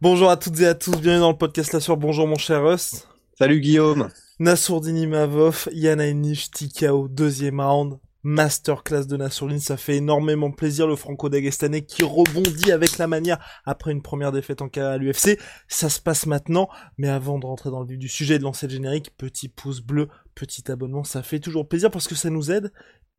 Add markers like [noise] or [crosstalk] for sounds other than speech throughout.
Bonjour à toutes et à tous, bienvenue dans le podcast La Sur. Bonjour mon cher Russ. Salut Guillaume. Nassourdini Mavov, Yana Inish, Tikao, deuxième round. Masterclass de Nassourdine, ça fait énormément plaisir le franco-dagestanais qui rebondit avec la manière après une première défaite en cas à l'UFC. Ça se passe maintenant, mais avant de rentrer dans le vif du sujet et de lancer le générique, petit pouce bleu, petit abonnement, ça fait toujours plaisir parce que ça nous aide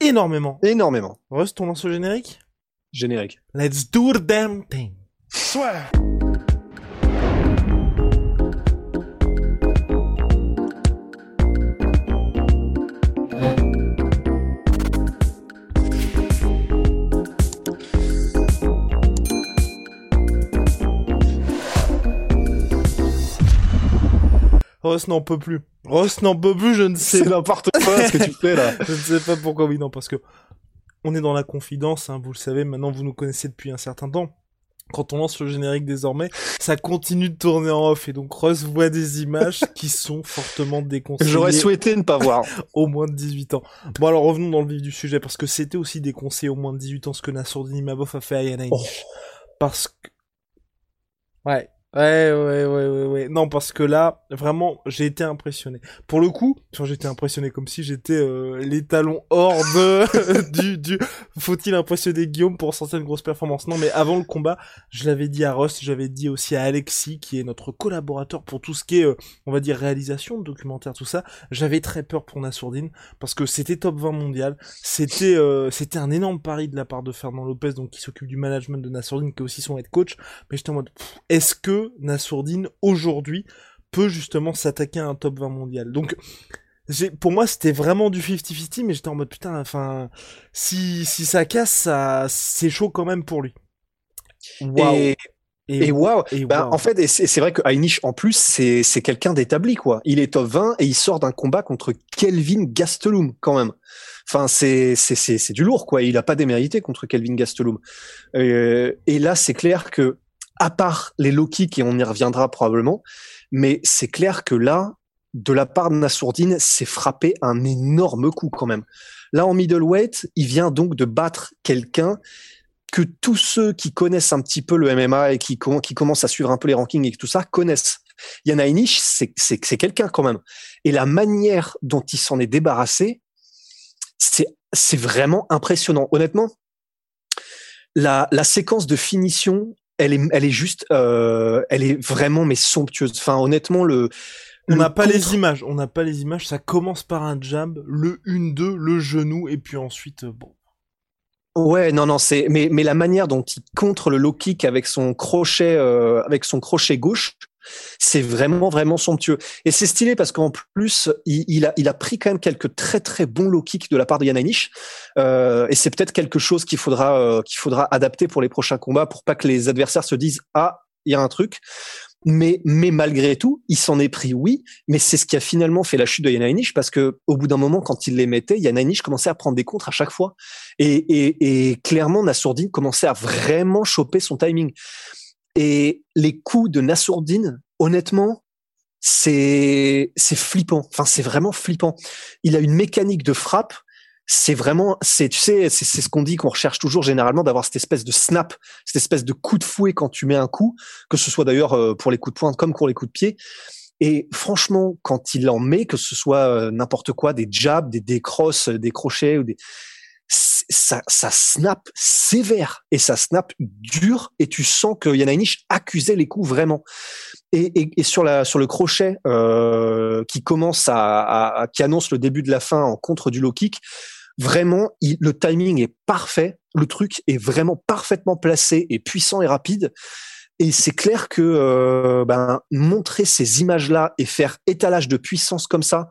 énormément. Énormément. Rust, on lance le générique? Générique. Let's do the damn thing. Soit. Ross n'en peut plus. Ross n'en peut plus, je ne sais C'est n'importe quoi ce que tu fais là. [laughs] je ne sais pas pourquoi, oui, non, parce que on est dans la confidence, hein, vous le savez, maintenant vous nous connaissez depuis un certain temps. Quand on lance le générique désormais, ça continue de tourner en off et donc Ross voit des images [laughs] qui sont fortement déconseillées. J'aurais souhaité ne pas voir. [laughs] au moins de 18 ans. Bon alors revenons dans le vif du sujet parce que c'était aussi déconseillé au moins de 18 ans ce que Nassourdini Mabov a fait à Yana Oh. Parce que... Ouais, Ouais, ouais, ouais, ouais, ouais. Non, parce que là, vraiment, j'ai été impressionné. Pour le coup, j'étais impressionné comme si j'étais euh, les talons hors de [laughs] du du. Faut-il impressionner Guillaume pour sortir une grosse performance Non, mais avant le combat, je l'avais dit à Ross, j'avais dit aussi à Alexis, qui est notre collaborateur pour tout ce qui est, euh, on va dire, réalisation, documentaire, tout ça. J'avais très peur pour Nassourdine parce que c'était top 20 mondial. C'était euh, c'était un énorme pari de la part de Fernand Lopez, donc qui s'occupe du management de Nassourdine, qui est aussi son head coach. Mais j'étais en mode, est-ce que Nassourdine aujourd'hui peut justement s'attaquer à un top 20 mondial. Donc pour moi c'était vraiment du 50-50 mais j'étais en mode putain enfin si si ça casse ça c'est chaud quand même pour lui. Et, et waouh. et Bah, en fait, c'est vrai que Heinisch, en plus, c'est c'est quelqu'un d'établi, quoi. Il est top 20 et il sort d'un combat contre Kelvin Gastelum, quand même. Enfin, c'est c'est c'est c'est du lourd, quoi. Il a pas démérité contre Kelvin Gastelum. Euh, et là, c'est clair que, à part les kicks, et on y reviendra probablement, mais c'est clair que là, de la part de Nassourdine, c'est frappé un énorme coup quand même. Là, en middleweight, il vient donc de battre quelqu'un que tous ceux qui connaissent un petit peu le MMA et qui, com- qui commencent à suivre un peu les rankings et tout ça connaissent. Yana Inish, c'est quelqu'un quand même. Et la manière dont il s'en est débarrassé, c'est c'est vraiment impressionnant. Honnêtement, la la séquence de finition, elle est elle est juste, euh, elle est vraiment mais somptueuse. Enfin, honnêtement, le on n'a pas les images, on n'a pas les images, ça commence par un jab, le 1-2, le genou, et puis ensuite, euh, bon. Ouais, non, non, c'est mais mais la manière dont il contre le low kick avec son crochet euh, avec son crochet gauche, c'est vraiment vraiment somptueux. Et c'est stylé parce qu'en plus il, a il a pris quand même quelques très très bons low kicks de la part de Yananish. Euh, et c'est peut-être quelque chose qu'il faudra euh, qu'il faudra adapter pour les prochains combats pour pas que les adversaires se disent ah il y a un truc. Mais mais malgré tout, il s'en est pris oui, mais c'est ce qui a finalement fait la chute de Yananish parce que au bout d'un moment quand il les mettait, Yananish commençait à prendre des contres à chaque fois. Et, et, et clairement, Nassourdine commençait à vraiment choper son timing. Et les coups de Nassourdine, honnêtement, c'est c'est flippant. Enfin, c'est vraiment flippant. Il a une mécanique de frappe. C'est vraiment, c'est tu sais, c'est ce qu'on dit qu'on recherche toujours généralement d'avoir cette espèce de snap, cette espèce de coup de fouet quand tu mets un coup, que ce soit d'ailleurs euh, pour les coups de poing comme pour les coups de pied. Et franchement, quand il en met, que ce soit euh, n'importe quoi, des jabs, des décrosses, des crochets ou des, ça, ça snap sévère et ça snap dur et tu sens que Yananish accusait les coups vraiment. Et, et, et sur la sur le crochet euh, qui commence à, à- qui annonce le début de la fin en contre du low kick, vraiment le timing est parfait, le truc est vraiment parfaitement placé et puissant et rapide. Et c'est clair que euh, ben, montrer ces images-là et faire étalage de puissance comme ça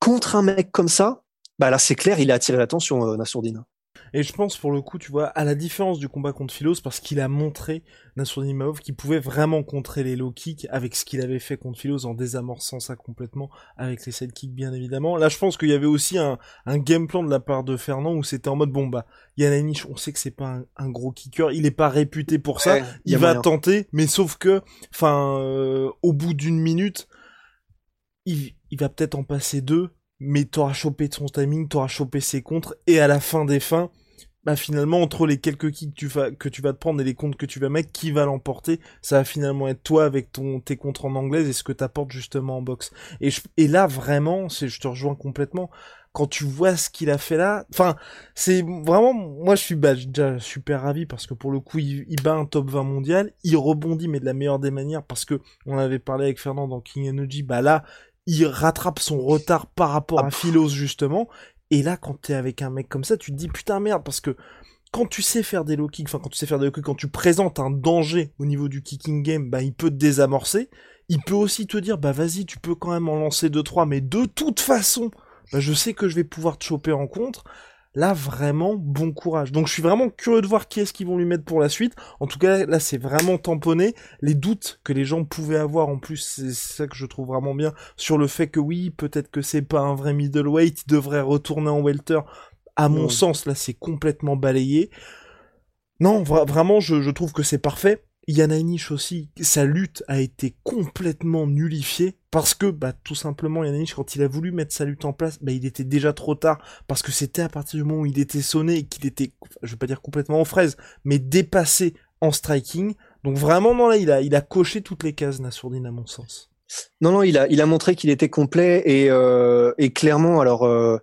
contre un mec comme ça, bah là c'est clair, il a attiré l'attention euh, Nassourdine. Et je pense pour le coup, tu vois, à la différence du combat contre Philos, parce qu'il a montré Nassourdinimov qu'il pouvait vraiment contrer les low kicks avec ce qu'il avait fait contre Philos en désamorçant ça complètement avec les sidekicks bien évidemment. Là, je pense qu'il y avait aussi un, un game plan de la part de Fernand où c'était en mode bon bah Yananish, on sait que c'est pas un, gros kicker, il est pas réputé pour ça, il va tenter, mais sauf que, enfin, euh, au bout d'une minute, il, il va peut-être en passer deux, mais t'auras chopé son timing, t'auras chopé ses contres, et à la fin des fins, bah finalement entre les quelques kicks que tu vas que tu vas te prendre et les contres que tu vas mettre, qui va l'emporter? Ça va finalement être toi avec ton tes contres en anglaise et ce que t'apportes justement en boxe. Et et là vraiment, c'est je te rejoins complètement. Quand tu vois ce qu'il a fait là, enfin c'est vraiment moi je suis bah, déjà super ravi parce que pour le coup il, il, bat un top 20 mondial, il rebondit mais de la meilleure des manières parce que on avait parlé avec Fernand dans King Energy, bah là il rattrape son retard par rapport à Philos justement. Et là, quand t'es avec un mec comme ça, tu te dis putain merde parce que quand tu sais faire des low kicks, enfin quand tu sais faire des low kicks, quand tu présentes un danger au niveau du kicking game, bah il peut te désamorcer. Il peut aussi te dire bah vas-y, tu peux quand même en lancer deux trois, mais de toute façon, bah je sais que je vais pouvoir te choper en contre. Là, vraiment, bon courage. Donc, je suis vraiment curieux de voir qui est-ce qu'ils vont lui mettre pour la suite. En tout cas, là, c'est vraiment tamponné. Les doutes que les gens pouvaient avoir, en plus, c'est ça que je trouve vraiment bien, sur le fait que oui, peut-être que c'est pas un vrai middleweight, il devrait retourner en welter. À mon sens, là, c'est complètement balayé. Non, vraiment, je, je trouve que c'est parfait. Yananish aussi, sa lutte a été complètement nullifiée parce que, bah, tout simplement, Yananish, quand il a voulu mettre sa lutte en place, bah, il était déjà trop tard parce que c'était à partir du moment où il était sonné et qu'il était, je vais pas dire complètement en fraise, mais dépassé en striking. Donc vraiment, non, là, il a, il a coché toutes les cases, Nassourdine, à mon sens. Non, non, il a, il a montré qu'il était complet et, euh, et clairement, alors, euh,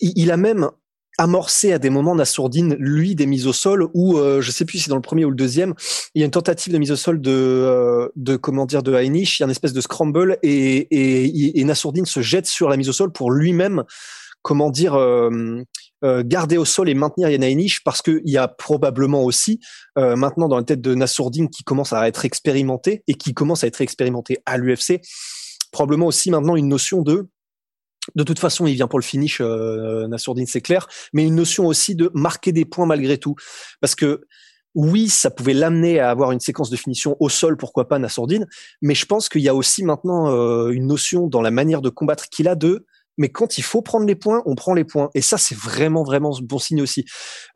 il a même amorcé à des moments d'assourdine lui des mises au sol ou euh, je sais plus si dans le premier ou le deuxième il y a une tentative de mise au sol de euh, de comment dire de Heinisch il y a une espèce de scramble et et, et Nassourdine se jette sur la mise au sol pour lui-même comment dire euh, euh, garder au sol et maintenir Yann Heinisch parce qu'il y a probablement aussi maintenant dans la tête de Nassourdine qui commence à être expérimenté et qui commence à être expérimenté à l'UFC probablement aussi maintenant une notion de de toute façon, il vient pour le finish, euh, Nassourdine, c'est clair, mais une notion aussi de marquer des points malgré tout. Parce que oui, ça pouvait l'amener à avoir une séquence de finition au sol, pourquoi pas Nassourdine, mais je pense qu'il y a aussi maintenant euh, une notion dans la manière de combattre qu'il a de mais quand il faut prendre les points, on prend les points. Et ça, c'est vraiment, vraiment bon signe aussi.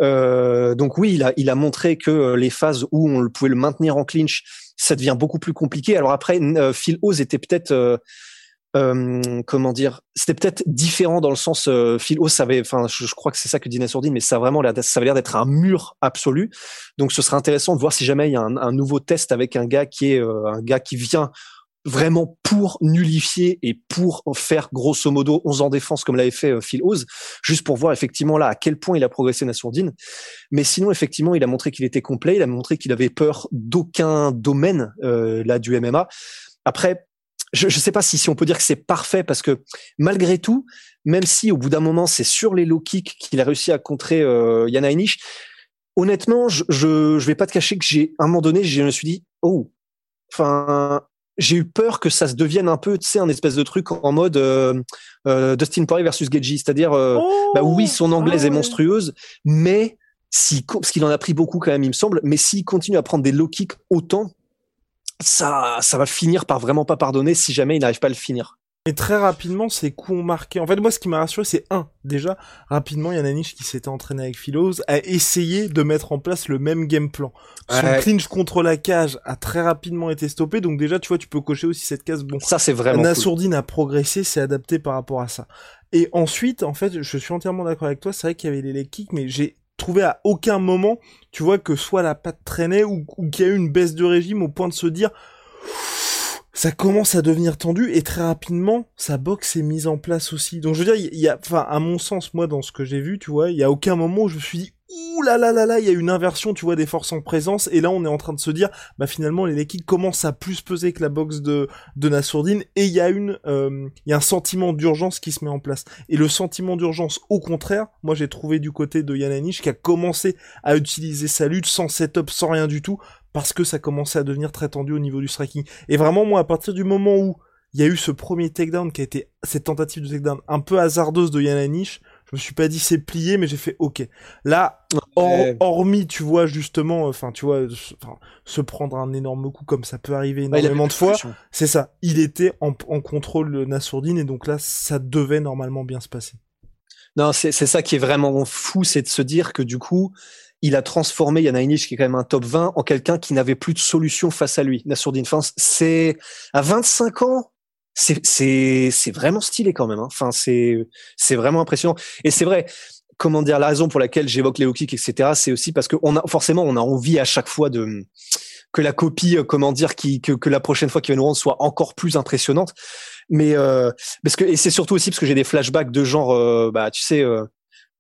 Euh, donc oui, il a, il a montré que euh, les phases où on pouvait le maintenir en clinch, ça devient beaucoup plus compliqué. Alors après, euh, Phil Oz était peut-être euh, comment dire, c'était peut-être différent dans le sens euh, Phil Phil savait, enfin, je, crois que c'est ça que dit Sourdine, mais ça a vraiment ça avait l'air d'être un mur absolu. Donc, ce serait intéressant de voir si jamais il y a un, nouveau test avec un gars qui est euh, un gars qui vient vraiment pour nullifier et pour faire grosso modo 11 ans défense comme l'avait fait Phil Oz, juste pour voir effectivement là à quel point il a progressé Nassourdine. Mais sinon effectivement il a montré qu'il était complet, il a montré qu'il avait peur d'aucun domaine là du MMA. Après je ne sais pas si, si on peut dire que c'est parfait parce que malgré tout, même si au bout d'un moment c'est sur les low kicks qu'il a réussi à contrer euh, Yana honnêtement, je, je, je vais pas te cacher que j'ai à un moment donné, je me suis dit oh, enfin j'ai eu peur que ça se devienne un peu, tu sais, un espèce de truc en mode euh, euh, Dustin Poirier versus Geji, c'est-à-dire, euh, oh, bah oui, son anglaise ah est monstrueuse, mais si, parce qu'il en a pris beaucoup quand même, il me semble, mais s'il continue à prendre des low kicks autant, ça, ça va finir par vraiment pas pardonner si jamais il n'arrive pas à le finir. Et très rapidement, ces coups ont marqué. En fait, moi, ce qui m'a rassuré, c'est un, déjà, rapidement, il y a Nanish qui s'était entraîné avec Philos, a essayé de mettre en place le même game plan. Son clinch contre la cage a très rapidement été stoppé, donc déjà, tu vois, tu peux cocher aussi cette case. Bon, ça, c'est vraiment. Nassourdine a progressé, s'est adapté par rapport à ça. Et ensuite, en fait, je suis entièrement d'accord avec toi, c'est vrai qu'il y avait les leg kicks, mais j'ai trouvé à aucun moment, tu vois, que soit la patte traînait ou, qu'il y a eu une baisse de régime au point de se dire ça commence à devenir tendu et très rapidement sa boxe est mise en place aussi. Donc je veux dire, il y a, enfin à mon sens moi dans ce que j'ai vu, tu vois, il y a aucun moment où je me suis dit ouh là là là là, il y a une inversion, tu vois, des forces en présence, et là on est en train de se dire, bah finalement les liquides commencent à plus peser que la boxe de de Nassourdine, et il y a une, euh, il y a un sentiment d'urgence qui se met en place. Et le sentiment d'urgence, au contraire, moi j'ai trouvé du côté de Yananish qui a commencé à utiliser sa lutte sans setup, sans rien du tout, parce que ça commençait à devenir très tendu au niveau du striking. Et vraiment moi à partir du moment où il y a eu ce premier takedown qui a été cette tentative de takedown un peu hasardeuse de Yananish, Je me suis pas dit c'est plié, mais j'ai fait ok. Là, hormis, tu vois, justement, enfin, tu vois, se prendre un énorme coup comme ça peut arriver énormément de fois, c'est ça. Il était en, en contrôle Nassourdine et donc là, ça devait normalement bien se passer. Non, c'est ça qui est vraiment fou, c'est de se dire que du coup, il a transformé Yann qui est quand même un top 20, en quelqu'un qui n'avait plus de solution face à lui. Nassourdine, c'est à 25 ans, c'est vraiment stylé quand même. Hein. Enfin, c'est vraiment impressionnant. Et c'est vrai. Comment dire la raison pour laquelle j'évoque les hockey, etc. C'est aussi parce que on a forcément on a envie à chaque fois de que la copie, euh, comment dire, qui que, que la prochaine fois qu'il va nous rendre soit encore plus impressionnante. Mais euh, parce que et c'est surtout aussi parce que j'ai des flashbacks de genre, euh, bah tu sais, euh,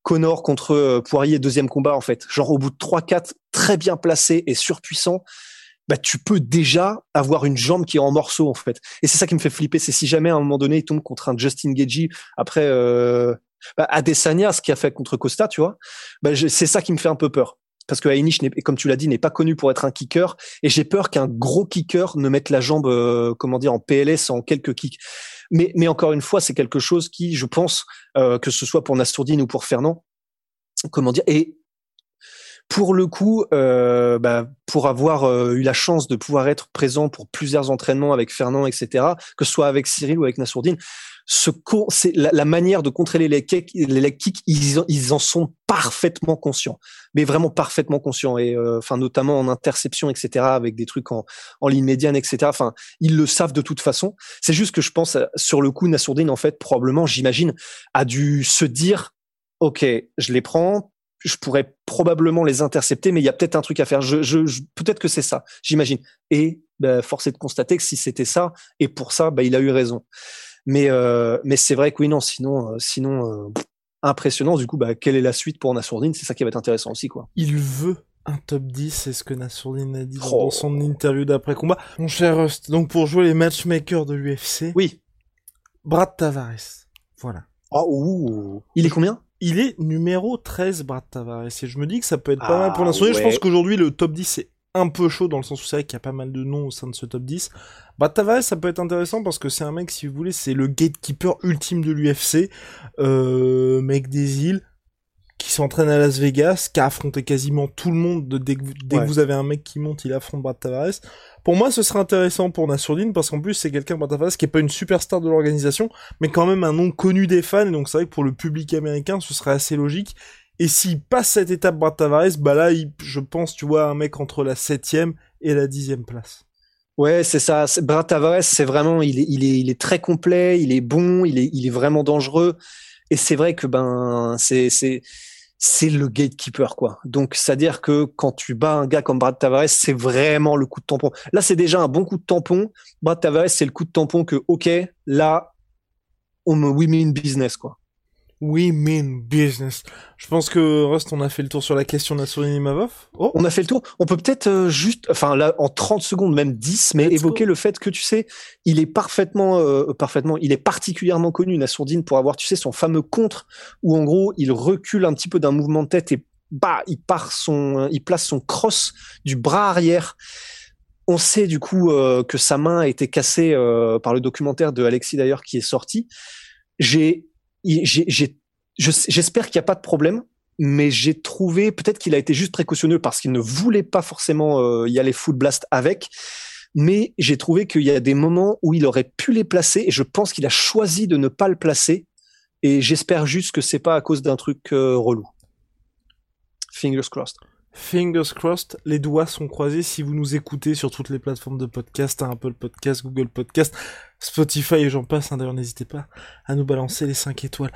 Connor contre euh, Poirier deuxième combat en fait, genre au bout de 3-4 très bien placé et surpuissant, bah tu peux déjà avoir une jambe qui est en morceaux en fait. Et c'est ça qui me fait flipper, c'est si jamais à un moment donné il tombe contre un Justin Gagey après euh, bah, Adesanya, ce qu'il a fait contre Costa, tu vois, bah, c'est ça qui me fait un peu peur. Parce que Heinisch, comme tu l'as dit, n'est pas connu pour être un kicker, et j'ai peur qu'un gros kicker ne mette la jambe, euh, comment dire, en PLS en quelques kicks. Mais, mais encore une fois, c'est quelque chose qui, je pense, euh, que ce soit pour Nastourdine ou pour Fernand, comment dire, et pour le coup, euh, bah, pour avoir euh, eu la chance de pouvoir être présent pour plusieurs entraînements avec Fernand, etc., que ce soit avec Cyril ou avec Nassourdine, ce c'est la, manière de contrer les kicks, les kicks ils, en sont parfaitement conscients, mais vraiment parfaitement conscients, et euh, enfin notamment en interception, etc., avec des trucs en, en ligne médiane, etc. Enfin, ils le savent de toute façon. C'est juste que je pense sur le coup, Nassourdine, en fait, probablement, j'imagine, a dû se dire, ok, je les prends, je pourrais probablement les intercepter, mais il y a peut-être un truc à faire. Je, je, peut-être que c'est ça, j'imagine. Et bah, force est de constater que si c'était ça, et pour ça, bah, il a eu raison. Mais, euh, mais c'est vrai que oui, non, sinon, euh, sinon euh, impressionnant. Du coup, bah, quelle est la suite pour Nassourdine? C'est ça qui va être intéressant aussi, quoi. Il veut un top 10, c'est ce que Nassourdine a dit dans oh. son interview d'après-combat. Mon cher Rust, donc pour jouer les matchmakers de l'UFC. Oui. Brad Tavares. Voilà. Oh, ouh. Il est combien? Il est numéro 13, Brad Tavares. Et je me dis que ça peut être pas mal pour ah, l'instant. Je pense qu'aujourd'hui, le top 10 c'est un peu chaud dans le sens où c'est vrai qu'il y a pas mal de noms au sein de ce top 10. Brad Tavares, ça peut être intéressant parce que c'est un mec, si vous voulez, c'est le gatekeeper ultime de l'UFC. Euh, mec des îles, qui s'entraîne à Las Vegas, qui a affronté quasiment tout le monde. dès que, vous avez un mec qui monte, il affronte Brad Tavares. Pour moi, ce serait intéressant pour Nassourdine parce qu'en plus, c'est quelqu'un, Brad Tavares, qui est pas une superstar de l'organisation, mais quand même un nom connu des fans. Et donc, c'est vrai que pour le public américain, ce serait assez logique. Et s'il passe cette étape Brad Tavares, bah là, je pense, tu vois, un mec entre la septième et la dixième place. Ouais, c'est ça. Brad Tavares, c'est vraiment, il est, il est, il est très complet, il est bon, il est, il est vraiment dangereux. Et c'est vrai que ben, c'est, c'est, c'est le gatekeeper quoi. Donc c'est-à-dire que quand tu bats un gars comme Brad Tavares, c'est vraiment le coup de tampon. Là, c'est déjà un bon coup de tampon. Brad Tavares, c'est le coup de tampon que OK, là on me we mean business quoi. We mean business. Je pense que Rust, on a fait le tour sur la question de la Mavov. Oh. On a fait le tour. On peut peut-être euh, juste, enfin là, en 30 secondes, même 10, mais évoquer le fait que tu sais, il est parfaitement, euh, parfaitement, il est particulièrement connu, Nassourdine, pour avoir, tu sais, son fameux contre, où en gros, il recule un petit peu d'un mouvement de tête et bah, il part son, il place son cross du bras arrière. On sait du coup euh, que sa main a été cassée par le documentaire de Alexis d'ailleurs qui est sorti. J'ai j'espère qu'il n'y a pas de problème, mais j'ai trouvé peut-être qu'il a été juste précautionneux parce qu'il ne voulait pas forcément euh, y aller full blast avec. Mais j'ai trouvé qu'il y a des moments où il aurait pu les placer et je pense qu'il a choisi de ne pas le placer. Et j'espère juste que c'est pas à cause d'un truc euh, relou. Fingers crossed. Fingers crossed, les doigts sont croisés si vous nous écoutez sur toutes les plateformes de podcast, Apple Podcast, Google Podcast, Spotify et j'en passe. Hein, d'ailleurs, n'hésitez pas à nous balancer les 5 étoiles.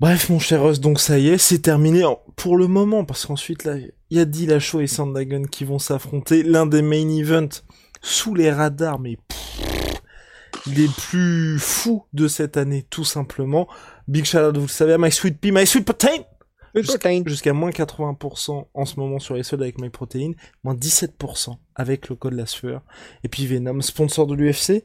Bref, mon cher Russ, donc ça y est, c'est terminé pour le moment, parce qu'ensuite, là, il y a Dillashaw et Sandagon qui vont s'affronter. L'un des main events sous les radars, mais les plus fous de cette année, tout simplement. Big shout out, vous le savez, My Sweet Pea, My Sweet Protein Jusqu'à moins 80% en ce moment sur les soldes avec MyProtein, moins 17% avec le code la Et puis Venom, sponsor de l'UFC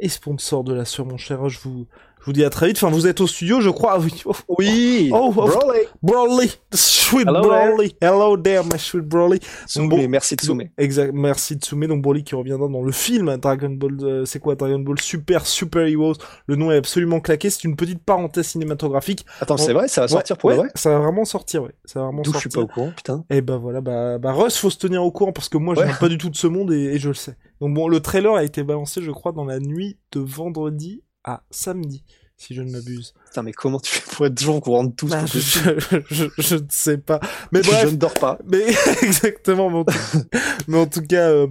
et sponsor de la sueur, mon cher. Je vous, Je vous dis à très vite. Enfin, vous êtes au studio, je crois. Oui. Oh, Oui. Oh, oh. Broly. Broly, sweet Hello Broly. Hello there, my sweet Broly. Tsume, bon- merci Tsume. Exact. Merci Tsume. Donc Broly qui reviendra dans le film Dragon Ball. euh, c'est quoi Dragon Ball Super Super Heroes Le nom est absolument claqué. C'est une petite parenthèse cinématographique. Attends, c'est vrai, ça va sortir Ouais, pour ouais, vrai? Ça va vraiment sortir, ouais. Ça va vraiment D'où je suis pas au courant, putain. Et bah voilà, bah, bah Russ, faut se tenir au courant parce que moi, je Ouais. pas du tout de ce monde et, et je le sais. Donc bon, le trailer a été balancé, je crois, dans la nuit de vendredi à samedi, si je ne m'abuse. Putain, mais comment tu fais pour être toujours au courant de tout Bah, je, je, je- ne sais pas. Mais [laughs] je ne dors pas. mais [laughs] exactement. Mais en tout, [laughs] mais en tout cas, euh,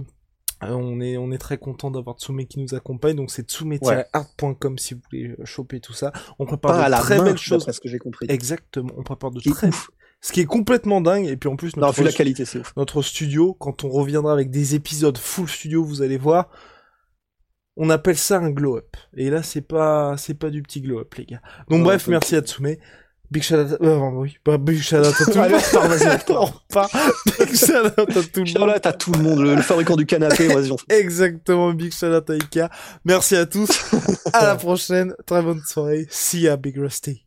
on est on est très content d'avoir Tsume qui nous accompagne. Donc c'est tsume-art.com si vous voulez euh, choper tout ça. On prépare Pas à de la très main, belles choses. ce que j'ai compris. Exactement. On prépare de très. ouf. Ce qui est complètement dingue. Et puis en plus Non, notre vu la qualité, c'est ouf. notre studio, quand on reviendra avec des épisodes full studio, vous allez voir, on appelle ça un glow up. Et là, c'est pas, c'est pas du petit glow up, les gars. Donc Ouais, bref, pas merci à Tsume. Big shout out, euh, oui, bah, big shout out à tout le [laughs] monde. repart. [laughs] Big shout out à tout le monde. t'as tout le monde, le, le fabricant du canapé, vas-y, on fait. Exactement, big shout out à Ika. Merci à tous. [laughs] à la prochaine. Très bonne soirée. See ya, Big Rusty.